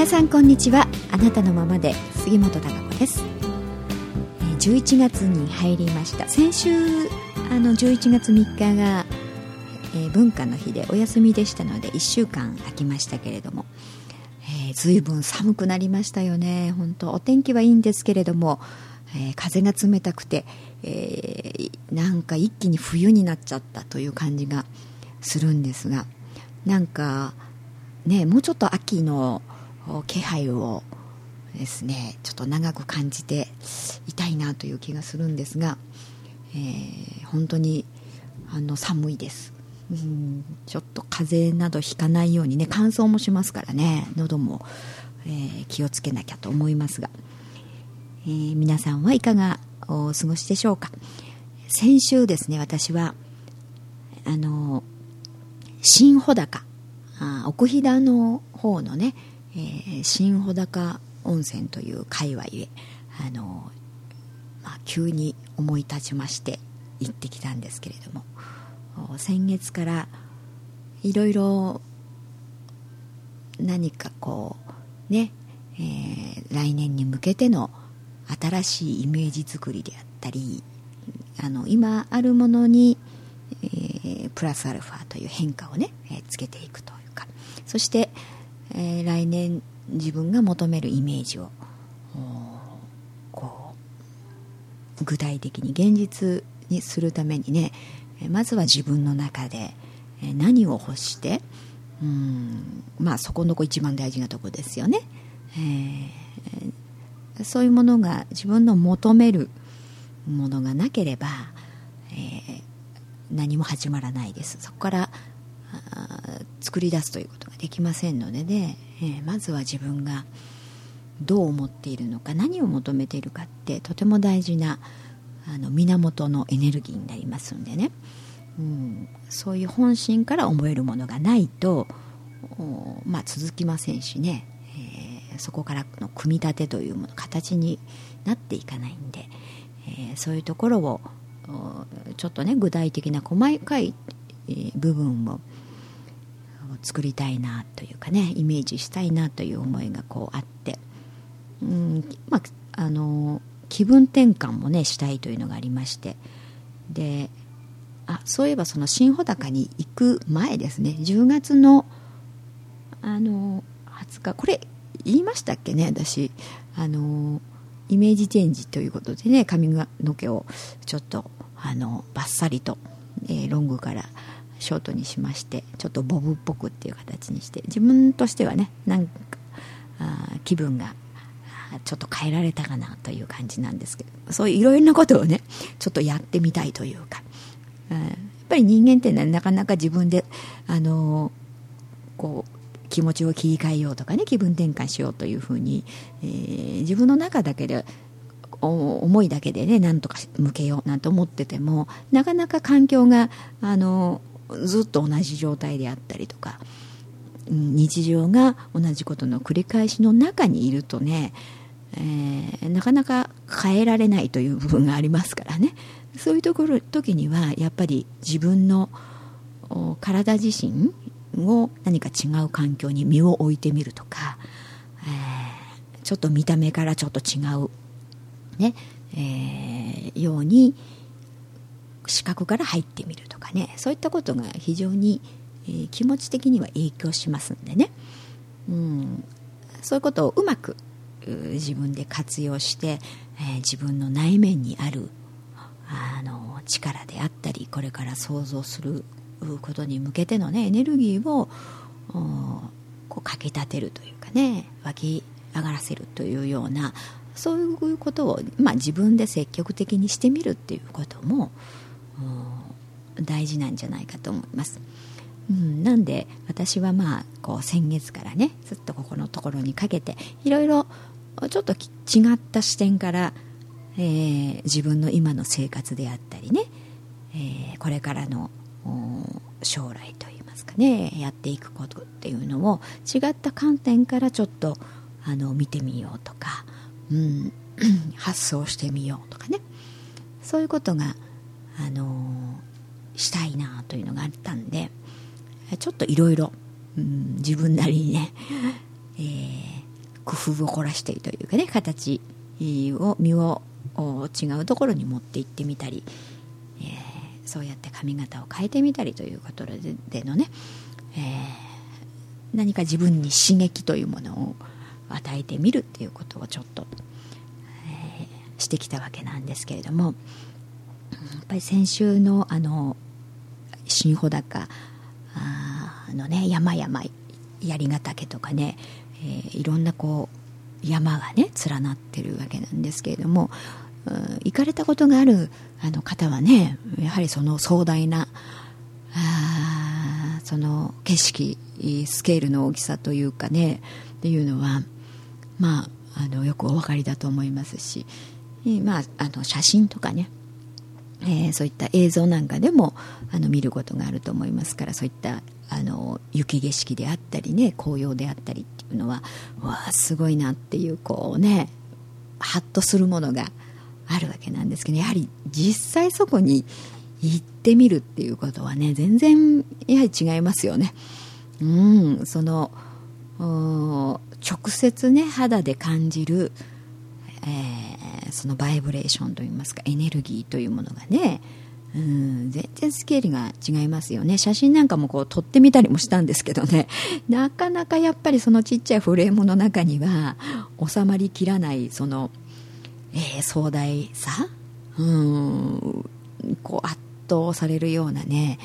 皆さんこんにちは。あなたのままで杉本孝子です。11月に入りました。先週あの11月3日が、えー、文化の日でお休みでしたので1週間空きましたけれども、えー、随分寒くなりましたよね。本当お天気はいいんですけれども、えー、風が冷たくて、え、なんか一気に冬になっちゃったという感じがするんですがなんかねもうちょっと秋の気配をですねちょっと長く感じていたいなという気がするんですが、えー、本当にあの寒いです。うんちょっと風邪などひかないようにね乾燥もしますからね喉も、えー、気をつけなきゃと思いますが、えー、皆さんはいかがお過ごしでしょうか？先週ですね私はあの新穂高あ奥飛騨の方のね、えー、新穂高温泉という界隈へあの、まあ、急に思い立ちまして行ってきたんですけれども先月からいろいろ何かこうね、えー、来年に向けての新しいイメージ作りであったりあの今あるものに、えー、プラスアルファという変化をね、えー、つけていくというかそして、えー、来年自分が求めるイメージをこう具体的に現実にするためにねまずは自分の中で何を欲してうんまあそこのこ一番大事なとこですよね、えー、そういうものが自分の求めるものがなければ、えー、何も始まらないです。そこから作り出すということができませんのでね、えー、まずは自分がどう思っているのか何を求めているかってとても大事なあの源のエネルギーになりますんでね、うん、そういう本心から思えるものがないと、まあ、続きませんしね、えー、そこからの組み立てというもの形になっていかないんで、えー、そういうところをちょっとね具体的な細かい部分を作りたいなというかねイメージしたいなという思いがこうあって。うんまああの気分転換もねしたいというのがありまして。であそういえばその新穂高に行く前ですね。10月のあの20日。これ言いましたっけね私。あのイメージチェンジということでね髪の毛をちょっとあのバッサリと、えー、ロングからショートにしましてちょっとボブっぽくっていう形にして自分としてはねなんかあ気分がちょっと変えられたかなという感じなんですけどそういういろいろなことをねちょっとやってみたいというか、うん、やっぱり人間ってねなかなか自分であのこう気持ちを切り替えようとかね気分転換しようというふうに、えー、自分の中だけで思いだけでねなんとか向けようなんて思っててもなかなか環境があのずっと同じ状態であったりとか日常が同じことの繰り返しの中にいるとね、えー、なかなか変えられないという部分がありますからね。そういうところ時にはやっぱり自分の体自身を何か違う環境に身を置いてみるとか、えー、ちょっと見た目からちょっと違う、ねえー、ように視覚から入ってみるとかね。そういったことが非常に、えー、気持ち的には影響しますんでね、うん、そういうことをうまく自分で活用して、えー、自分の内面にあるあの力であったりこれから想像することに向けてのねエネルギーをこうかきたてるというかね湧き上がらせるというようなそういうことを、まあ、自分で積極的にしてみるっていうことも大事なんじゃないかと思います。うん、なんで私はまあこう先月からねずっとここのところにかけていろいろちょっと違った視点から、えー、自分の今の生活であったりね、えー、これからの将来といいますかねやっていくことっていうのを違った観点からちょっとあの見てみようとか、うん、発想してみようとかねそういうことが、あのしたいなというのがあったんでちょっといろいろ自分なりにね、えー、工夫を凝らしてというかね形を身を違うところに持って行ってみたり、えー、そうやって髪型を変えてみたりということでのね、えー、何か自分に刺激というものを与えてみるっていうことをちょっと、え、してきたわけなんですけれどもっぱり先週のあの新穂高のね山々槍ヶ岳とかね、えー、いろんなこう山がね連なってるわけなんですけれども行かれたことがあるあの方はねやはりその壮大なあその景色スケールの大きさというかねっていうのはまああのよくお分かりだと思いますし、まあ、あの写真とかねえー、そういった映像なんかでもあの見ることがあると思いますからそういったあの雪景色であったりね紅葉であったりっていうのはわあすごいなっていうこうねハッとするものがあるわけなんですけどやはり実際そこに行ってみるっていうことはね全然やはり違いますよね。うんその直接ね肌で感じる、えー、そのバイブレーションといいますかエネルギーというものがねうん全然スケールが違いますよね。写真なんかもこう撮ってみたりもしたんですけどね。なかなかやっぱりそのちっちゃいフレームの中には収まりきらないその、えー、壮大さうんこう圧倒されるようなね、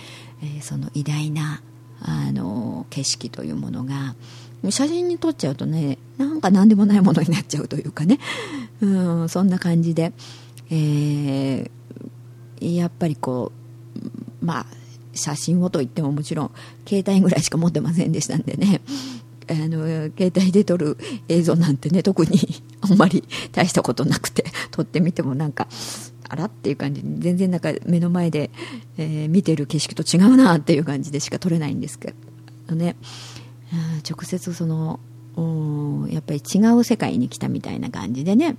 えー、その偉大なあの景色というものが写真に撮っちゃうとねなんか何でもないものになっちゃうというかね。うんそんな感じで、えー、やっぱりこうまあ写真をといってももちろん携帯ぐらいしか持ってませんでしたんでね。あの携帯で撮る映像なんてね特に あんまり大したことなくて撮ってみてもなんかあらっていう感じ全然なんか目の前で、えー、見てる景色と違うなっていう感じでしか撮れないんですけどね。直接そのやっぱり違う世界に来たみたいな感じでね。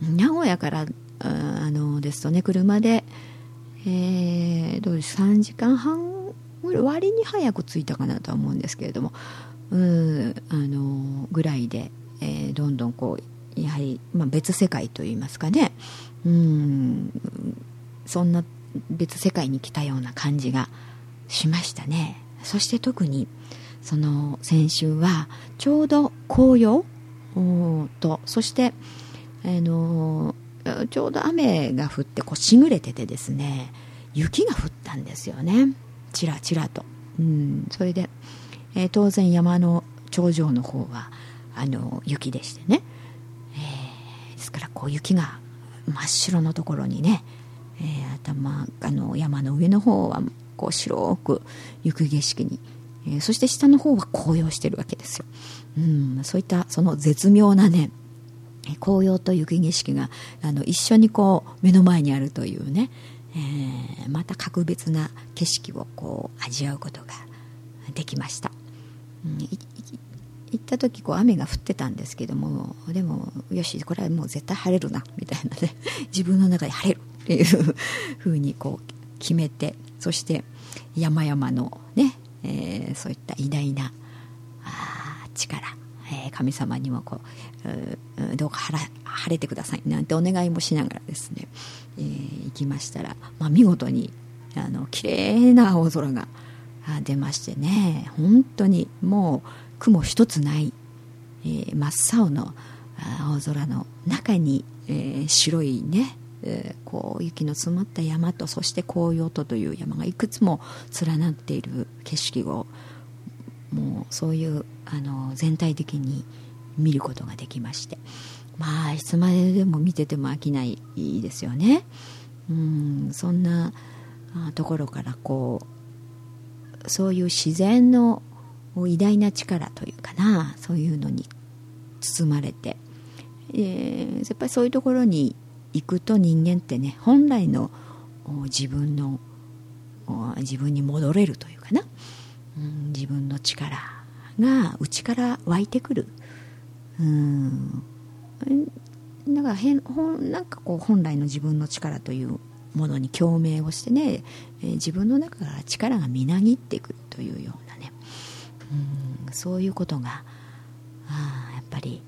名古屋からあのですとね車で、えー、どうです3時間半ぐらい割に早く着いたかなとは思うんですけれどもうんあのぐらいで、えー、どんどんこうやはり、まあ、別世界といいますかね。うんそんな別世界に来たような感じがしましたね。そして特にその先週はちょうど紅葉とそしてあのちょうど雨が降ってこうしぐれててですね雪が降ったんですよね。ちらちらと、うん、それで、えー、当然山の頂上の方はあの雪でしてね、えー、ですからこう雪が真っ白のところにね、えー、頭あの山の上の方はこう白く雪景色にえー、そして下の方は紅葉してるわけですよ、うん、そういったその絶妙なね紅葉と雪景色があの一緒にこう目の前にあるというね、えー、また格別な景色をこう味わうことができました、うん、行った時こう雨が降ってたんですけどもでもよしこれはもう絶対晴れるなみたいなね 自分の中で晴れるっていうふうにこう決めてそして山々のねえー、そういった偉大なあ力、えー、神様にもこうどうか晴れてくださいなんてお願いもしながらですね、えー、行きましたら、まあ、見事にあの綺麗な青空が出ましてね本当にもう雲一つない、えー、真っ青の青空の中に、えー、白いねえー、こう雪の積もった山とそして紅葉とという山がいくつも連なっている景色をもうそういうあの全体的に見ることができまして。まあいつまででも見てても飽きないですよね。うんそんなところからこうそういう自然の偉大な力というかなそういうのに包まれて、えー、やっぱりそういうところに行くと人間ってね本来の自分の自分に戻れるというかな、うん、自分の力が内から湧いてくる。うん。だから変なんかこう本来の自分の力というものに共鳴をしてね、えー、自分の中から力がみなぎってくるというようなね。うんそういうことがあやっぱりり、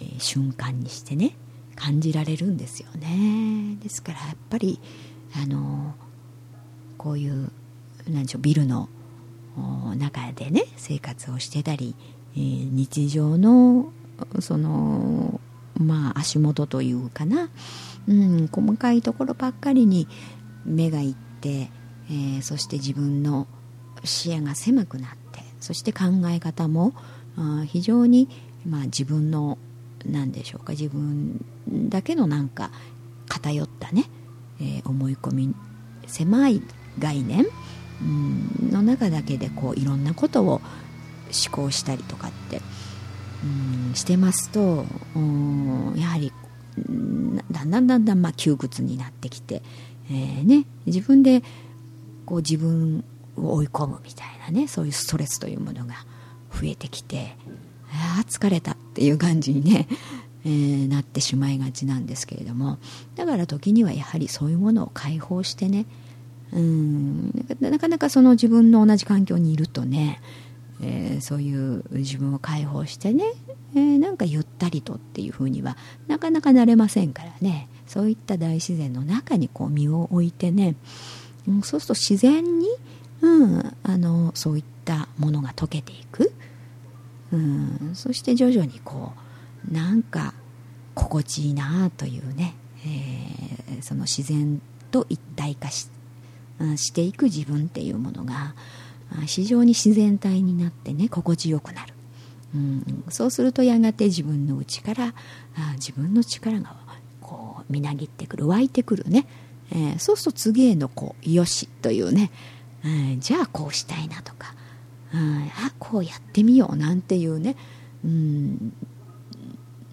えー、瞬間にしてね感じられるんですよね。ですからやっぱりあのこういうなんでしょうビルの中でね生活をしてたり、えー、日常のそのまあ足元というかな、うん、細かいところばっかりに目がいって、えー、そして自分の視野が狭くなってそして考え方も非常に、まあ、自分の何でしょうか。自分だけのなんか偏ったね、えー、思い込み狭い概念、の中だけでこういろんなことを思考したりとかって、うん、してますと、やはりだんだんだんだんまあ窮屈になってきて、えーね、自分でこう自分を追い込むみたいなねそういうストレスというものが増えてきてあ疲れたっていう感じにね、えー、なってしまいがちなんですけれども。だから時にはやはりそういうものを解放してねうんなかなかその自分の同じ環境にいるとね、えー、そういう自分を解放してね、えー、なんかゆったりとっていうふうにはなかなかなれませんからね。そういった大自然の中にこう身を置いてね、うん、そうすると自然に、うん、あのそういったものが溶けていく、うん、そして徐々にこうなんか心地いいなというね、えー、その自然と一体化ししていく自分っていうものが非常に自然体になってね心地よくなる、うん、そうするとやがて自分の内から自分の力がこうみなぎってくる湧いてくるね、えー、そうすると次へのこうよしというね、えー、じゃあこうしたいなとか、あこうやってみようなんていうね、うん、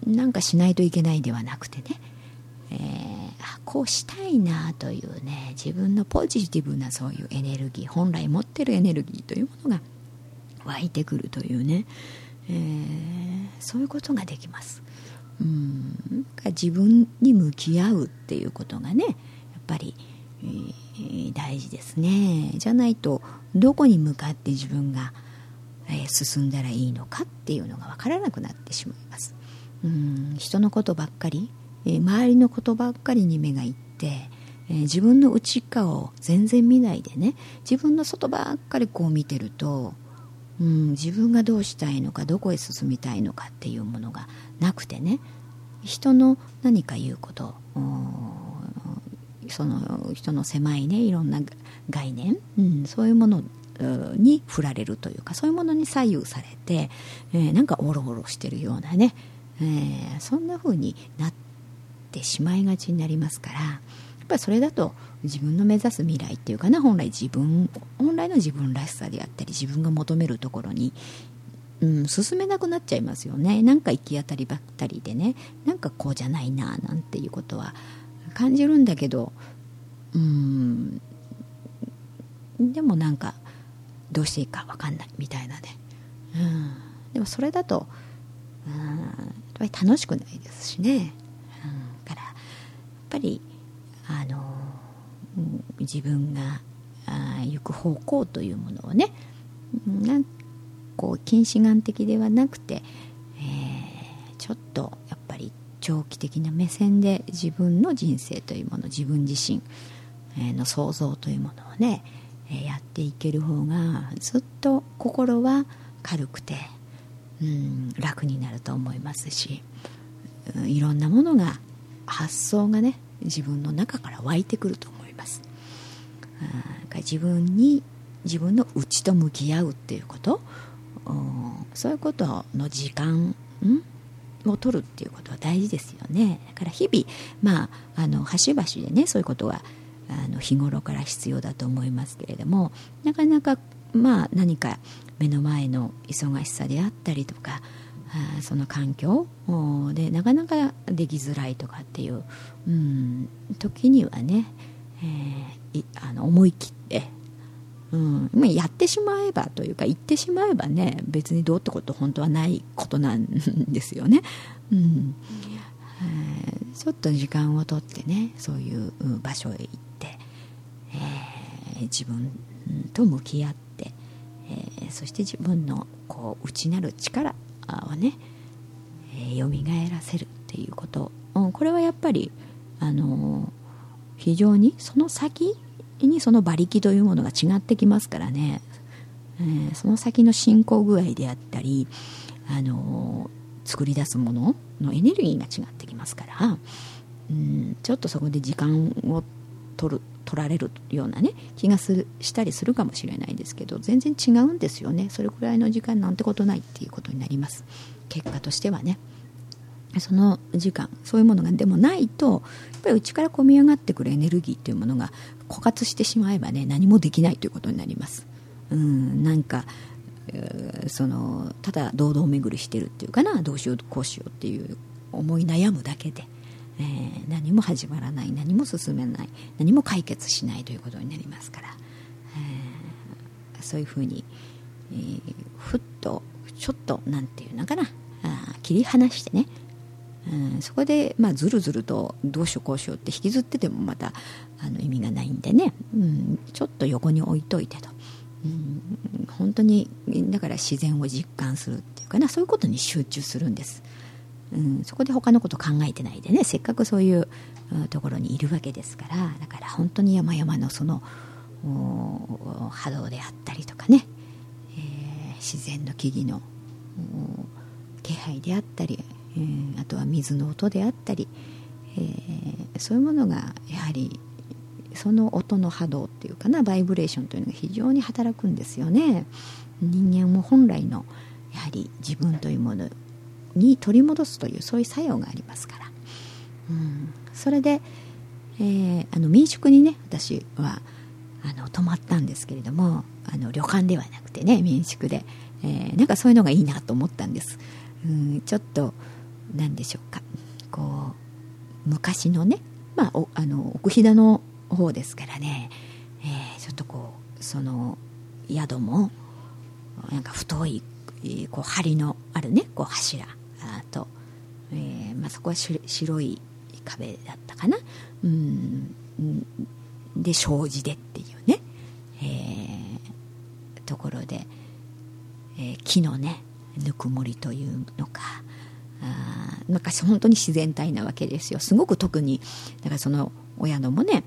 なんかしないといけないではなくてね、えーこうしたいなというね自分のポジティブなそういうエネルギー本来持ってるエネルギーというものが湧いてくるというね、えー、そういうことができます。うん。自分に向き合うっていうことがねやっぱり、えー、大事ですね。じゃないとどこに向かって自分が、えー、進んだらいいのかっていうのが分からなくなってしまいます。うん人のことばっかりえ周りのことばっかりに目がいって、え自分の内側を全然見ないでね自分の外ばっかりこう見てると、うん、自分がどうしたいのかどこへ進みたいのかっていうものがなくてね人の何か言うことその人の狭いねいろんな概念、うん、そういうものに振られるというかそういうものに左右されて、えー、なんかオロオロしてるようなね、えー、そんな風になってってしまいがちになりますからやっぱりそれだと自分の目指す未来っていうかな本来自分本来の自分らしさであったり自分が求めるところに、うん、進めなくなっちゃいますよね。なんか行き当たりばったりでねなんかこうじゃないななんていうことは感じるんだけどうんでもなんかどうしていいか分かんないみたいなね、うん、でもそれだとうんやっぱり楽しくないですしね。うん、からやっぱりあの自分があ行く方向というものをねなんこう近視眼的ではなくて、えー、ちょっとやっぱり長期的な目線で自分の人生というもの自分自身の想像というものをねやっていける方がずっと心は軽くて、うん、楽になると思いますしうんいろんなものが発想がね自分の中から湧いてくると思います。自分に自分の内と向き合うっていうことそういうことの時間を取るっていうことは大事ですよね。だから日々まああの端々でねそういうことはあの日頃から必要だと思いますけれどもなかなかまあ何か目の前の忙しさであったりとかその環境でなかなかできづらいとかっていう、うん、時にはね、えー、あの思い切って、うん、まやってしまえばというか言ってしまえばね別にどうってこと本当はないことなんですよね。うん。えー、ちょっと時間をとってねそういう場所へ行って、えー、自分と向き合って、えー、そして自分のこう内なる力をね、ー、蘇らせるっていうこと、うん、これはやっぱり、あのー、非常にその先にその馬力というものが違ってきますからね、えー、その先の進行具合であったり、あの作り出すもののエネルギーが違ってきますから、うん、ちょっとそこで時間を取る取られるようなね気がするしたりするかもしれないですけど全然違うんですよね。それくらいの時間なんてことないっていうことになります。結果としてはね。その時間そういうものがでもないとやっぱり内から込み上がってくるエネルギーというものが枯渇してしまえばね何もできないということになります。うんなんかそのただ堂々巡りしてるっていうかなどうしようこうしようっていう思い悩むだけでえー、何も始まらない何も進めない何も解決しないということになりますから、えー、そういうふうに、えー、ふっとちょっとなんていうのかなあ切り離してね、うん、そこで、まあ、ずるずるとどうしようこうしようって引きずっててもまたあの意味がないんでね、うん、ちょっと横に置いといてと。うん、本当にだから自然を実感するっていうかな。そういうことに集中するんです、うん、そこで他のこと考えてないでね。せっかくそういうところにいるわけですから。だから本当に山々のその波動であったりとかね、えー、自然の木々の気配であったり、えー、あとは水の音であったり、えー、そういうものがやはりその音の波動っていうかなバイブレーションというのが非常に働くんですよね。人間も本来のやはり自分というものに取り戻すというそういう作用がありますから、うん、それで、えー、あの民宿にね私はあの泊まったんですけれどもあの旅館ではなくてね民宿で、えー、なんかそういうのがいいなと思ったんです、うん、ちょっと何でしょうか。こう昔のね、まあ、おあの奥飛騨の方ですからね、えー、ちょっとこうその宿もなんか太いこう梁のあるねこう柱と、えーまあ、そこは白い壁だったかな、うん、で障子でっていうね、えー、ところで、えー、木のねぬくもりというのかあなんか本当に自然体なわけですよ。すごく特にだからその親のもね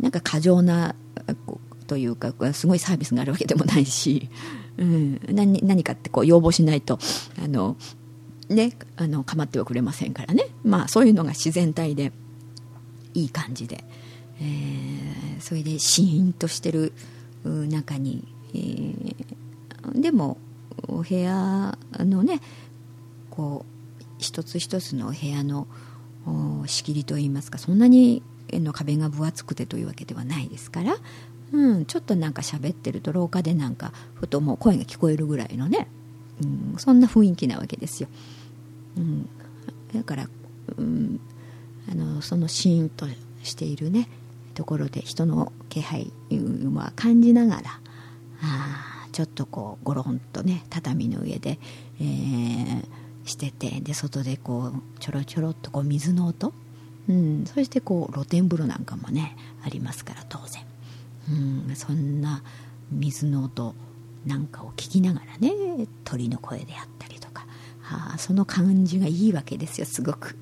なんか過剰なというかすごいサービスがあるわけでもないし、うん、何何かってこう要望しないとあのねあの構ってはくれませんからね。まあそういうのが自然体でいい感じで、えー、それでシーンとしてる中に、えー、でもお部屋のねこう一つ一つのお部屋の仕切りといいますかそんなにの壁が分厚くてというわけではないですから、うん、ちょっとなんか喋ってると廊下でなんかふともう声が聞こえるぐらいのね、うん、そんな雰囲気なわけですよ。うん、だから、うん、あのそのシーンとしているねところで人の気配は感じながらあちょっとこうゴロンとね畳の上で、えー、しててで外でこうちょろちょろっとこう水の音、うん、そしてこう露天風呂なんかもねありますから当然、うん、そんな水の音なんかを聞きながらね鳥の声であったりとか。あその感じがいいわけですよすごく、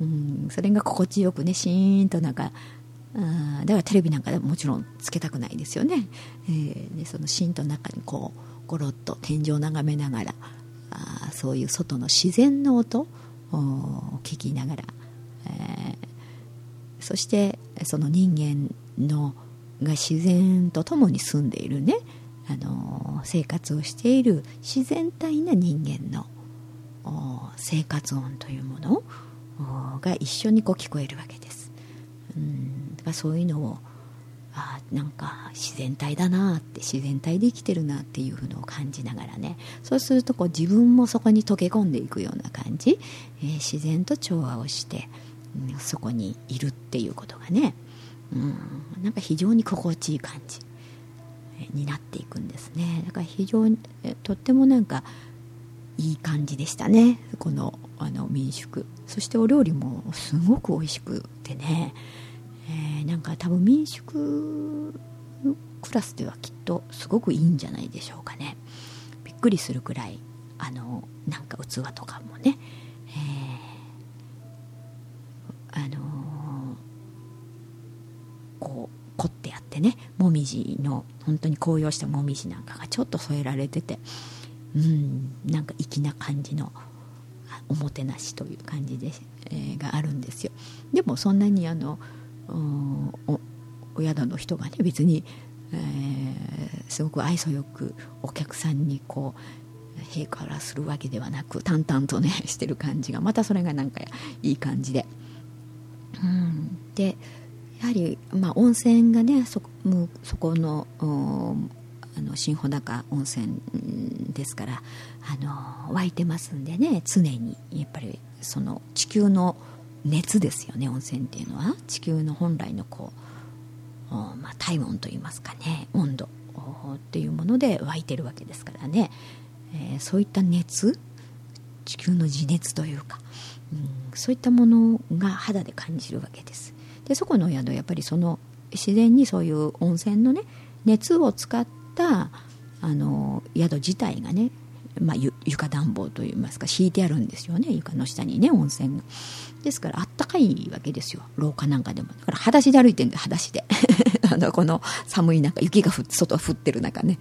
うん、それが心地よくねシーンとなんかあだからテレビなんかでももちろんつけたくないですよね、えー、でそのシーンと中にこうゴロッと天井を眺めながらあそういう外の自然の音を聞きながら、えー、そしてその人間のが自然と共に住んでいるね、あの生活をしている自然体な人間の生活音というものが一緒にこう聞こえるわけです。うんだからそういうのをあなんか自然体だなって自然体で生きてるなっていうのを感じながらね。そうするとこう自分もそこに溶け込んでいくような感じ、えー、自然と調和をして、うん、そこにいるっていうことがね、うん、なんか非常に心地いい感じになっていくんですね。だから非常にとってもなんかいい感じでしたね。このあの民宿。そしてお料理もすごく美味しくてね、なんか多分民宿クラスではきっとすごくいいんじゃないでしょうかね。びっくりするくらいあのなんか器とかもね、えー、あのー、こう凝ってやってねもみじの本当に紅葉したもみじなんかがちょっと添えられててうんなんか粋な感じのおもてなしという感じで、えー、があるんですよ。でもそんなにあのお宿の人がね別に、えー、すごく愛想よくお客さんにこう陛下らするわけではなく淡々とね してる感じがまたそれがなんかいい感じで。うん、でやはり、まあ、温泉がねそそこのあの新穂高温泉ですからあの湧いてますんでね常にやっぱりその地球の熱ですよね温泉っていうのは。地球の本来のこう、まあ、体温といいますかね温度っていうもので湧いてるわけですからね、えー、そういった熱地球の自熱というか、うん、そういったものが肌で感じるわけです。でそこの宿やっぱりその自然にそういう温泉のね熱を使ったあの宿自体がねまあ、床暖房といいますか敷いてあるんですよね床の下にね温泉が。ですからあったかいわけですよ。廊下なんかでも。だから裸足で歩いてるんで裸足で。あのこの寒い中雪が降って外降ってる中ね、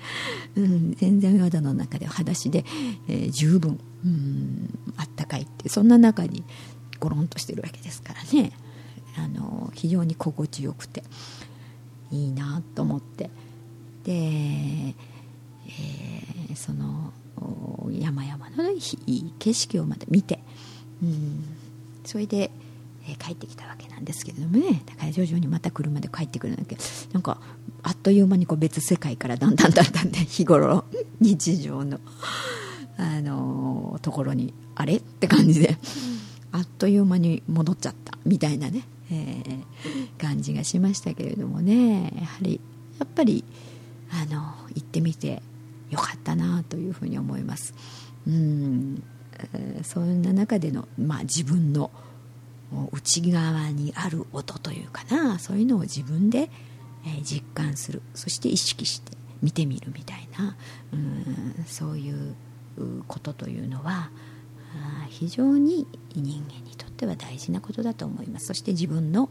うん、全然宿の中で裸足で、えー、十分うんあったかいってそんな中にゴロンとしてるわけですからね。あの非常に心地よくていいなと思って。で、えー、その山々のいい景色をまた見て、うん、それで、え、帰ってきたわけなんですけれどもね。だから徐々にまた車で帰ってくるんだけどなんかあっという間にこう別世界からだんだんだんだんね日頃日常の、あの、ところにあれ？って感じで。あっという間に戻っちゃったみたいなね、えー、感じがしましたけれどもね。やはりやっぱりあの行ってみてよかったなというふうに思います。うん。そんな中での、まあ、自分の内側にある音というかな。そういうのを自分で、え実感する。そして意識して見てみるみたいな。うん。そういうことというのは非常に人間にとっては大事なことだと思います。そして自分の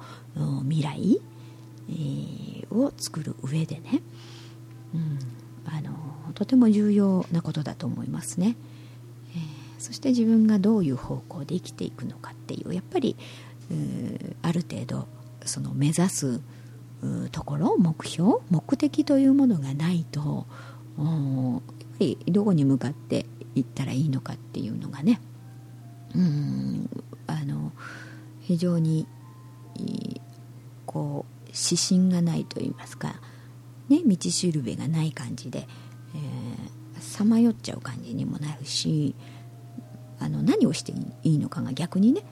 未来、を作る上でね、うん、あのとても重要なことだと思いますね、えー、そして自分がどういう方向で生きていくのかっていうやっぱりある程度その目指すところ目標目的というものがないとやっぱりどこに向かっていったらいいのかっていうのがねうんあの非常にこう指針がないと言いますか、ね、道しるべがない感じでさまよっちゃう感じにもなるしあの何をしていいのかが逆にね、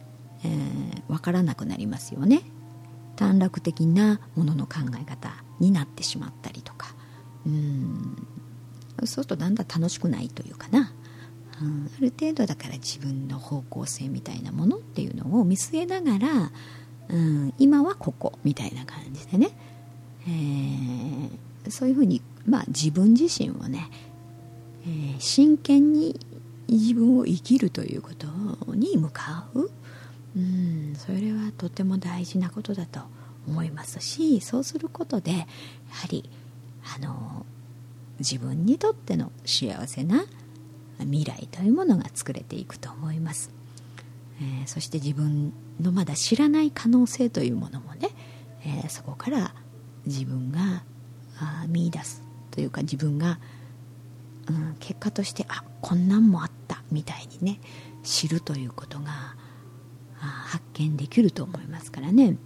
えー、分からなくなりますよね。短絡的なものの考え方になってしまったりとか。うん。そうするとだんだん楽しくないというかな、うん、ある程度だから自分の方向性みたいなものっていうのを見据えながら、うん、今はここみたいな感じでね、えー、そういうふうに、まあ、自分自身をねえー、真剣に自分を生きるということに向かう。うんそれはとても大事なことだと思いますしそうすることでやはりあの自分にとっての幸せな未来というものが作れていくと思います、えー、そして自分のまだ知らない可能性というものもね、えー、そこから自分が見いだす。というか自分がうん、結果としてあこんなんもあったみたいにね知るということが発見できると思いますからね、うん、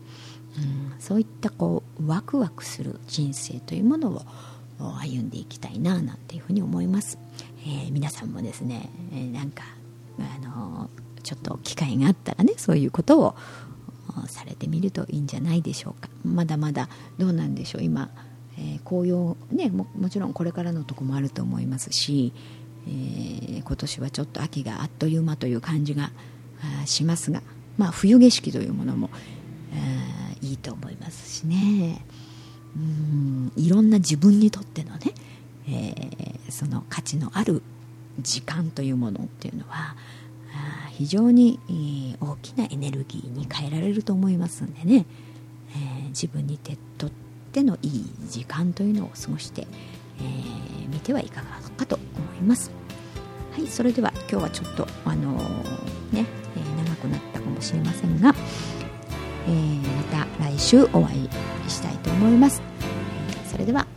そういったこうワクワクする人生というものを歩んでいきたいななんていうふうに思います、えー、皆さんもですね、えー、なんかあのちょっと機会があったらねそういうことをされてみるといいんじゃないでしょうか。まだまだどうなんでしょう今。えー、紅葉ねもちろんこれからのとこもあると思いますし、えー、今年はちょっと秋があっという間という感じがしますが、まあ、冬景色というものも、え、いいと思いますしね。うんいろんな自分にとってのね、えー、その価値のある時間というものっていうのは非常に大きなエネルギーに変えられると思いますんでね、えー、自分にとっってのいい時間というのを過ごしてみ、えー、てはいかがかと思います。はいそれでは今日はちょっとあのー、ね、えー、長くなったかもしれませんが、えまた来週お会いしたいと思います、それでは。